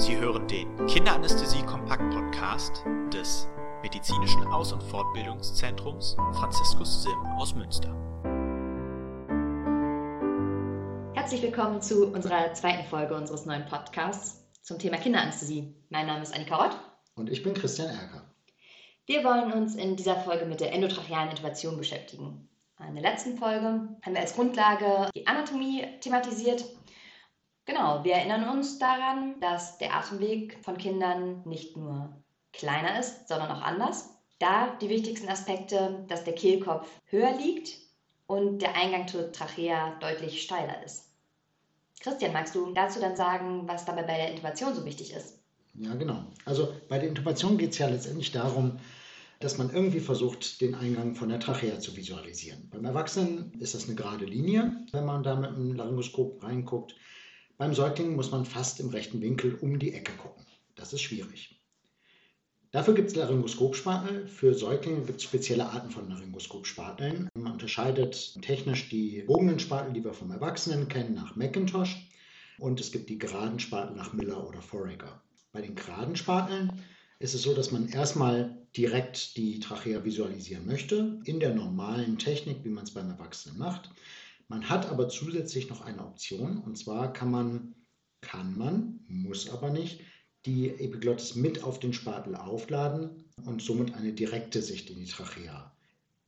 Sie hören den Kinderanästhesie-Kompakt-Podcast des Medizinischen Aus- und Fortbildungszentrums Franziskus Sim aus Münster. Herzlich willkommen zu unserer zweiten Folge unseres neuen Podcasts zum Thema Kinderanästhesie. Mein Name ist Annika Rott. Und ich bin Christian Erker. Wir wollen uns in dieser Folge mit der endotrachealen Intubation beschäftigen. In der letzten Folge haben wir als Grundlage die Anatomie thematisiert Genau, wir erinnern uns daran, dass der Atemweg von Kindern nicht nur kleiner ist, sondern auch anders. Da die wichtigsten Aspekte, dass der Kehlkopf höher liegt und der Eingang zur Trachea deutlich steiler ist. Christian, magst du dazu dann sagen, was dabei bei der Intubation so wichtig ist? Ja, genau. Also bei der Intubation geht es ja letztendlich darum, dass man irgendwie versucht, den Eingang von der Trachea zu visualisieren. Beim Erwachsenen ist das eine gerade Linie, wenn man da mit dem Laryngoskop reinguckt. Beim Säugling muss man fast im rechten Winkel um die Ecke gucken. Das ist schwierig. Dafür gibt es Laryngoskopspatel. Für Säuglinge gibt es spezielle Arten von Laryngoskopspateln. Man unterscheidet technisch die bogenen Spatel, die wir vom Erwachsenen kennen, nach Macintosh. Und es gibt die geraden Spatel nach Miller oder Forager. Bei den geraden Spateln ist es so, dass man erstmal direkt die Trachea visualisieren möchte, in der normalen Technik, wie man es beim Erwachsenen macht. Man hat aber zusätzlich noch eine Option und zwar kann man, kann man, muss aber nicht, die Epiglottis mit auf den Spatel aufladen und somit eine direkte Sicht in die Trachea.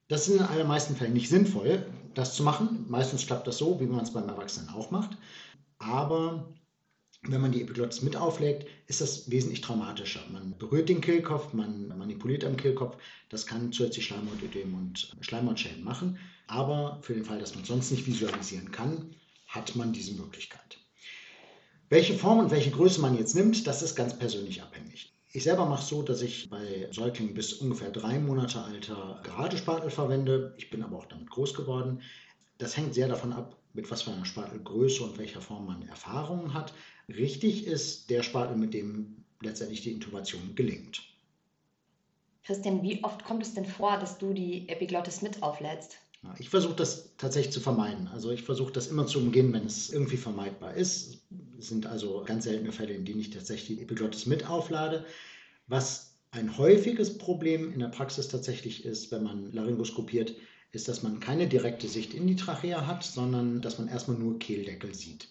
Das ist in den allermeisten Fällen nicht sinnvoll, das zu machen. Meistens klappt das so, wie man es beim Erwachsenen auch macht. Aber wenn man die Epiglottis mit auflegt, ist das wesentlich traumatischer. Man berührt den Kehlkopf, man manipuliert am Kehlkopf. Das kann zusätzlich Schleimhautödem und Schleimhautschäden machen. Aber für den Fall, dass man sonst nicht visualisieren kann, hat man diese Möglichkeit. Welche Form und welche Größe man jetzt nimmt, das ist ganz persönlich abhängig. Ich selber mache es so, dass ich bei Säuglingen bis ungefähr drei Monate alter gerade Spatel verwende. Ich bin aber auch damit groß geworden. Das hängt sehr davon ab, mit was für einer Spatelgröße und welcher Form man Erfahrungen hat. Richtig ist der Spatel, mit dem letztendlich die Intubation gelingt. Christian, wie oft kommt es denn vor, dass du die Epiglottis mit auflädst? Ich versuche das tatsächlich zu vermeiden. Also ich versuche das immer zu umgehen, wenn es irgendwie vermeidbar ist. Es sind also ganz seltene Fälle, in denen ich tatsächlich die Epiglottis mit auflade. Was ein häufiges Problem in der Praxis tatsächlich ist, wenn man laryngoskopiert, ist, dass man keine direkte Sicht in die Trachea hat, sondern dass man erstmal nur Kehldeckel sieht.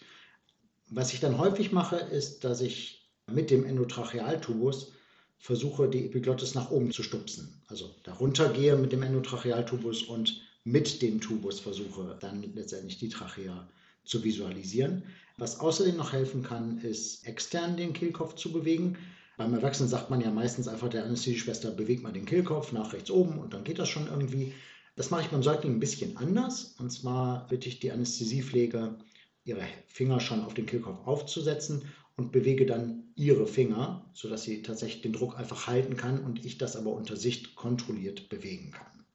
Was ich dann häufig mache, ist, dass ich mit dem Endotrachealtubus versuche, die Epiglottis nach oben zu stupsen. Also darunter gehe mit dem Endotrachealtubus und mit dem Tubus versuche dann letztendlich die Trachea zu visualisieren. Was außerdem noch helfen kann, ist extern den Kehlkopf zu bewegen. Beim Erwachsenen sagt man ja meistens einfach der Anästhesieschwester, bewegt mal den Kehlkopf nach rechts oben und dann geht das schon irgendwie. Das mache ich beim Säugling ein bisschen anders. Und zwar bitte ich die Anästhesiepflege, ihre Finger schon auf den Kehlkopf aufzusetzen und bewege dann ihre Finger, sodass sie tatsächlich den Druck einfach halten kann und ich das aber unter Sicht kontrolliert bewegen kann.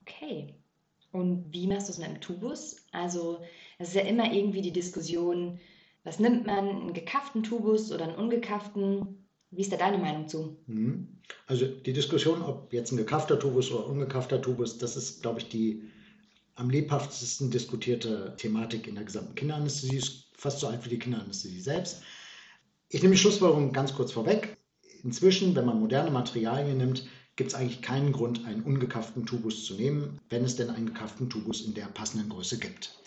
Okay. Und wie machst du es mit dem Tubus? Also, es ist ja immer irgendwie die Diskussion, was nimmt man, einen gekafften Tubus oder einen ungekafften? Wie ist da deine Meinung zu? Mhm. Also die Diskussion, ob jetzt ein gekaffter Tubus oder ungekaffter Tubus, das ist, glaube ich, die am lebhaftesten diskutierte Thematik in der gesamten Kinderanästhesie. Ist fast so alt wie die Kinderanästhesie selbst. Ich nehme die Schlussfolgerung ganz kurz vorweg. Inzwischen, wenn man moderne Materialien nimmt, gibt es eigentlich keinen Grund, einen ungekafften Tubus zu nehmen, wenn es denn einen gekafften Tubus in der passenden Größe gibt.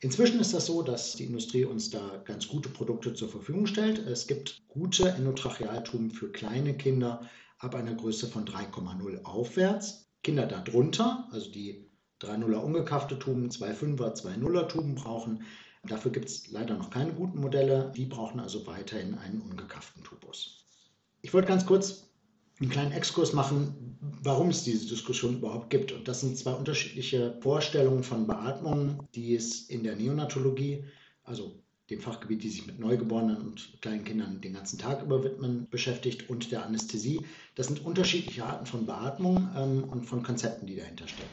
Inzwischen ist das so, dass die Industrie uns da ganz gute Produkte zur Verfügung stellt. Es gibt gute Endotrachealtuben für kleine Kinder ab einer Größe von 3,0 aufwärts. Kinder darunter, also die 3,0er ungekaffte Tuben, 2,5er, 2,0er Tuben brauchen. Dafür gibt es leider noch keine guten Modelle. Die brauchen also weiterhin einen ungekafften Tubus. Ich wollte ganz kurz einen kleinen Exkurs machen, warum es diese Diskussion überhaupt gibt. Und das sind zwei unterschiedliche Vorstellungen von Beatmung, die es in der Neonatologie, also dem Fachgebiet, die sich mit Neugeborenen und kleinen Kindern den ganzen Tag über widmen, beschäftigt, und der Anästhesie. Das sind unterschiedliche Arten von Beatmung ähm, und von Konzepten, die dahinter stecken.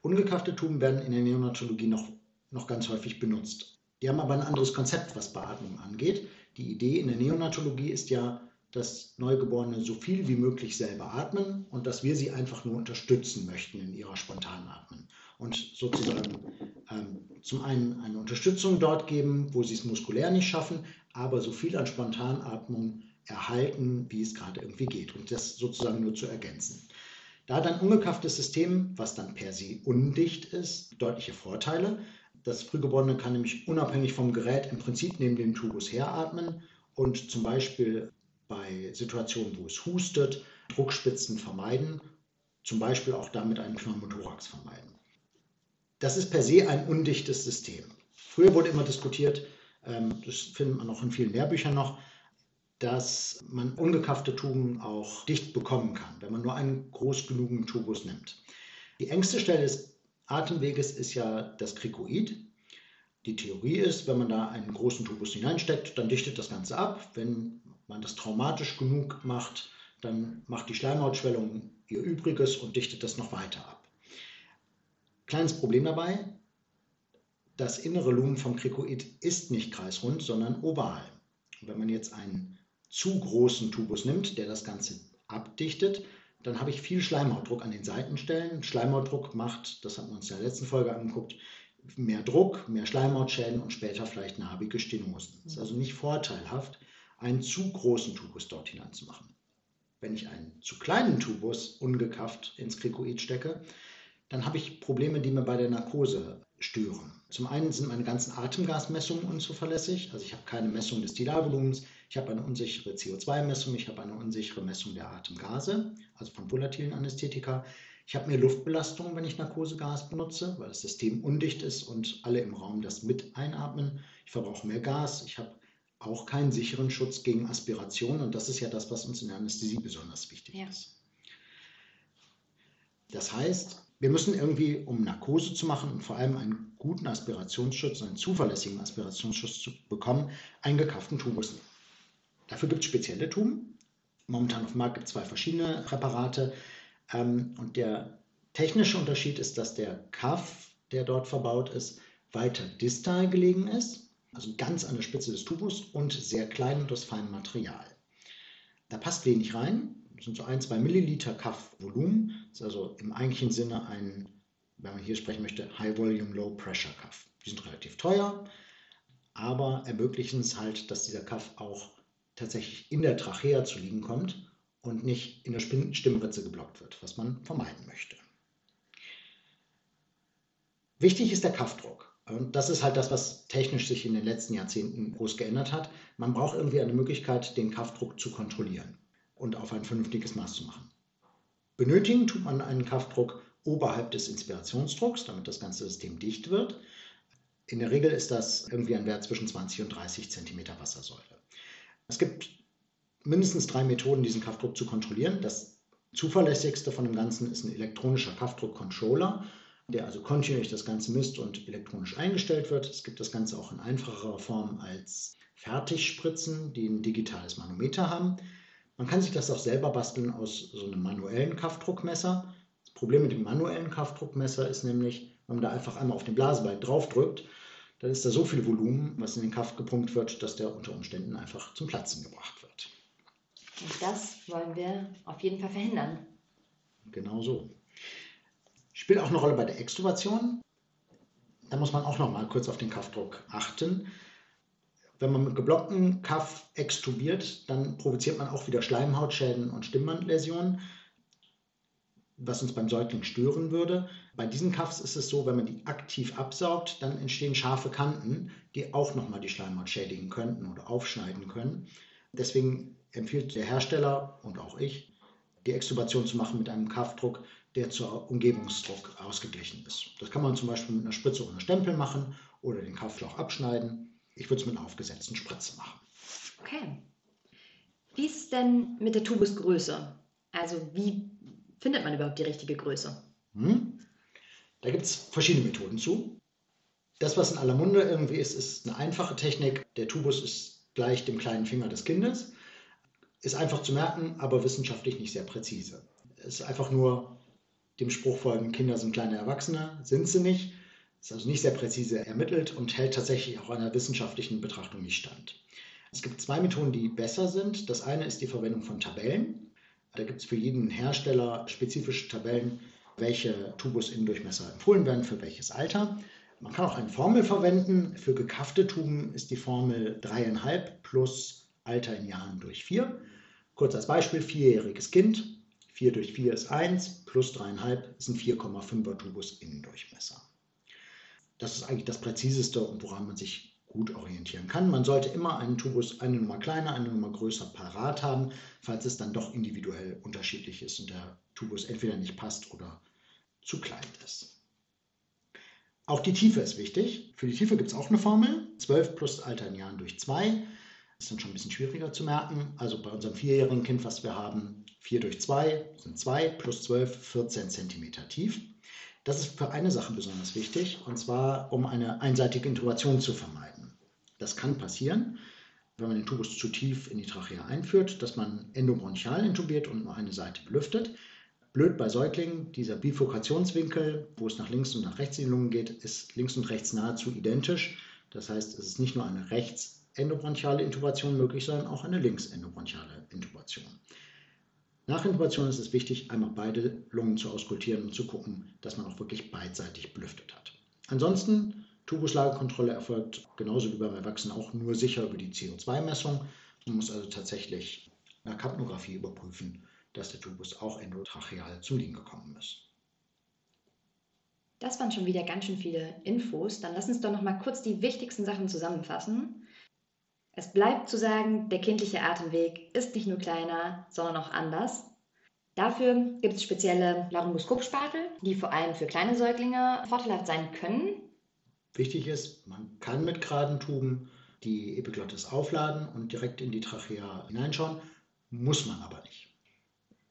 Ungekaffte Tuben werden in der Neonatologie noch, noch ganz häufig benutzt. Die haben aber ein anderes Konzept, was Beatmung angeht. Die Idee in der Neonatologie ist ja, dass Neugeborene so viel wie möglich selber atmen und dass wir sie einfach nur unterstützen möchten in ihrer spontanen Atmen. Und sozusagen ähm, zum einen eine Unterstützung dort geben, wo sie es muskulär nicht schaffen, aber so viel an Spontanatmung erhalten, wie es gerade irgendwie geht und das sozusagen nur zu ergänzen. Da hat ein ungekafftes System, was dann per se undicht ist, deutliche Vorteile. Das Frühgeborene kann nämlich unabhängig vom Gerät im Prinzip neben dem Tubus heratmen und zum Beispiel bei Situationen, wo es hustet, Druckspitzen vermeiden, zum Beispiel auch damit einen Pneumothorax vermeiden. Das ist per se ein undichtes System. Früher wurde immer diskutiert, ähm, das findet man auch in vielen Lehrbüchern noch, dass man ungekaffte Tuben auch dicht bekommen kann, wenn man nur einen groß genugen Tubus nimmt. Die engste Stelle des Atemweges ist ja das Krikoid. Die Theorie ist, wenn man da einen großen Tubus hineinsteckt, dann dichtet das Ganze ab. Wenn man das traumatisch genug macht, dann macht die Schleimhautschwellung ihr Übriges und dichtet das noch weiter ab. Kleines Problem dabei, das innere Lumen vom Krikoid ist nicht kreisrund, sondern oval. Und wenn man jetzt einen zu großen Tubus nimmt, der das Ganze abdichtet, dann habe ich viel Schleimhautdruck an den Seitenstellen. Schleimhautdruck macht, das haben wir uns in der letzten Folge angeguckt, mehr Druck, mehr Schleimhautschäden und später vielleicht narbige Stenosen. Es ist also nicht vorteilhaft, einen zu großen Tubus dort hineinzumachen. Wenn ich einen zu kleinen Tubus ungekafft ins Krikoid stecke, dann habe ich Probleme, die mir bei der Narkose stören. Zum einen sind meine ganzen Atemgasmessungen unzuverlässig, also ich habe keine Messung des Tilalvolumens, ich habe eine unsichere CO2-Messung, ich habe eine unsichere Messung der Atemgase, also von volatilen Anästhetika. Ich habe mehr Luftbelastung, wenn ich Narkosegas benutze, weil das System undicht ist und alle im Raum das mit einatmen. Ich verbrauche mehr Gas. Ich habe auch keinen sicheren Schutz gegen Aspiration und das ist ja das, was uns in der Anästhesie besonders wichtig ja. ist. Das heißt, wir müssen irgendwie, um Narkose zu machen und vor allem einen guten Aspirationsschutz, einen zuverlässigen Aspirationsschutz zu bekommen, einen gekafften Tubus nehmen. Dafür gibt es spezielle Tuben. Momentan auf dem Markt gibt es zwei verschiedene Präparate. Ähm, und der technische Unterschied ist, dass der Kaff, der dort verbaut ist, weiter distal gelegen ist, also ganz an der Spitze des Tubus und sehr klein und aus feinem Material. Da passt wenig rein, das sind so ein, zwei Milliliter Kaff-Volumen. Das ist also im eigentlichen Sinne ein, wenn man hier sprechen möchte, High Volume, Low Pressure Kaff. Die sind relativ teuer, aber ermöglichen es halt, dass dieser Kaff auch tatsächlich in der Trachea zu liegen kommt und nicht in der Stimmritze geblockt wird, was man vermeiden möchte. Wichtig ist der Kaffdruck. Und das ist halt das, was technisch sich in den letzten Jahrzehnten groß geändert hat. Man braucht irgendwie eine Möglichkeit, den Kaffdruck zu kontrollieren und auf ein vernünftiges Maß zu machen. Benötigen tut man einen Kaffdruck oberhalb des Inspirationsdrucks, damit das ganze System dicht wird. In der Regel ist das irgendwie ein Wert zwischen 20 und 30 cm Wassersäule. Es gibt mindestens drei Methoden, diesen Kraftdruck zu kontrollieren. Das zuverlässigste von dem Ganzen ist ein elektronischer Kraftdruckcontroller, der also kontinuierlich das Ganze misst und elektronisch eingestellt wird. Es gibt das Ganze auch in einfacherer Form als Fertigspritzen, die ein digitales Manometer haben. Man kann sich das auch selber basteln aus so einem manuellen Kraftdruckmesser. Das Problem mit dem manuellen Kraftdruckmesser ist nämlich, wenn man da einfach einmal auf den Blasebalg draufdrückt, dann ist da so viel Volumen, was in den Kaff gepumpt wird, dass der unter Umständen einfach zum Platzen gebracht wird. Und das wollen wir auf jeden Fall verhindern. Genau so. Spielt auch eine Rolle bei der Extubation. Da muss man auch noch mal kurz auf den Kaffdruck achten. Wenn man mit geblocktem Kaff extubiert, dann provoziert man auch wieder Schleimhautschäden und Stimmbandläsionen was uns beim Säugling stören würde. Bei diesen Kaffs ist es so, wenn man die aktiv absaugt, dann entstehen scharfe Kanten, die auch nochmal die Schleimhaut schädigen könnten oder aufschneiden können. Deswegen empfiehlt der Hersteller und auch ich, die Extubation zu machen mit einem Kaffdruck, der zur Umgebungsdruck ausgeglichen ist. Das kann man zum Beispiel mit einer Spritze oder einem Stempel machen oder den Kaffschlauch abschneiden. Ich würde es mit einer aufgesetzten Spritze machen. Okay. Wie ist es denn mit der Tubusgröße? Also wie findet man überhaupt die richtige Größe? Hm? Da gibt es verschiedene Methoden zu. Das, was in aller Munde irgendwie ist, ist eine einfache Technik. Der Tubus ist gleich dem kleinen Finger des Kindes. Ist einfach zu merken, aber wissenschaftlich nicht sehr präzise. Es ist einfach nur dem Spruch folgen, Kinder sind kleine Erwachsene, sind sie nicht. Ist also nicht sehr präzise ermittelt und hält tatsächlich auch einer wissenschaftlichen Betrachtung nicht stand. Es gibt zwei Methoden, die besser sind. Das eine ist die Verwendung von Tabellen. Da gibt es für jeden Hersteller spezifische Tabellen, welche Tubusinnendurchmesser empfohlen werden für welches Alter. Man kann auch eine Formel verwenden. Für gekaffte Tuben ist die Formel 3,5 plus Alter in Jahren durch 4. Kurz als Beispiel, vierjähriges Kind, 4 durch 4 ist 1, plus 3,5 ist ein 4,5er Tubus Innendurchmesser. Das ist eigentlich das Präziseste und woran man sich gut orientieren kann. Man sollte immer einen Tubus eine Nummer kleiner, eine Nummer größer parat haben, falls es dann doch individuell unterschiedlich ist und der Tubus entweder nicht passt oder zu klein ist. Auch die Tiefe ist wichtig. Für die Tiefe gibt es auch eine Formel. 12 plus Alter in Jahren durch 2. ist dann schon ein bisschen schwieriger zu merken. Also bei unserem vierjährigen Kind, was wir haben, 4 durch 2 sind 2 plus 12, 14 cm tief. Das ist für eine Sache besonders wichtig, und zwar um eine einseitige Intubation zu vermeiden. Das kann passieren, wenn man den Tubus zu tief in die Trachea einführt, dass man endobronchial intubiert und nur eine Seite belüftet. Blöd bei Säuglingen, dieser Bifurkationswinkel, wo es nach links und nach rechts in die Lungen geht, ist links und rechts nahezu identisch. Das heißt, es ist nicht nur eine rechts endobronchiale Intubation möglich, sondern auch eine links endobronchiale Intubation. Nach Intubation ist es wichtig, einmal beide Lungen zu auskultieren und zu gucken, dass man auch wirklich beidseitig belüftet hat. Ansonsten, Tubuslagekontrolle erfolgt genauso wie beim Erwachsenen auch nur sicher über die CO2-Messung. Man muss also tatsächlich nach Kapnographie überprüfen, dass der Tubus auch endotracheal zum Liegen gekommen ist. Das waren schon wieder ganz schön viele Infos. Dann lass uns doch noch mal kurz die wichtigsten Sachen zusammenfassen. Es bleibt zu sagen, der kindliche Atemweg ist nicht nur kleiner, sondern auch anders. Dafür gibt es spezielle Laryngoskopspatel, die vor allem für kleine Säuglinge vorteilhaft sein können. Wichtig ist, man kann mit geraden Tuben die Epiglottis aufladen und direkt in die Trachea hineinschauen, muss man aber nicht.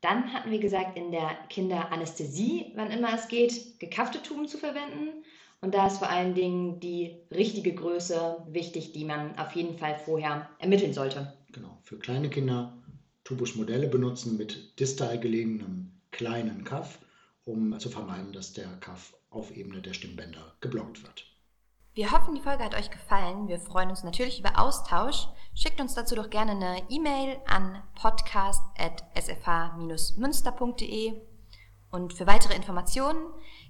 Dann hatten wir gesagt, in der Kinderanästhesie, wann immer es geht, gekaffte Tuben zu verwenden. Und da ist vor allen Dingen die richtige Größe wichtig, die man auf jeden Fall vorher ermitteln sollte. Genau, für kleine Kinder Tubusmodelle benutzen mit distal gelegenem kleinen Kaff, um zu vermeiden, dass der Kaff auf Ebene der Stimmbänder geblockt wird. Wir hoffen, die Folge hat euch gefallen. Wir freuen uns natürlich über Austausch. Schickt uns dazu doch gerne eine E-Mail an podcast.sfh-münster.de. Und für weitere Informationen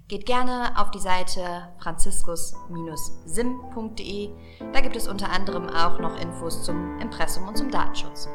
geht gerne auf die Seite franziskus-sim.de. Da gibt es unter anderem auch noch Infos zum Impressum und zum Datenschutz.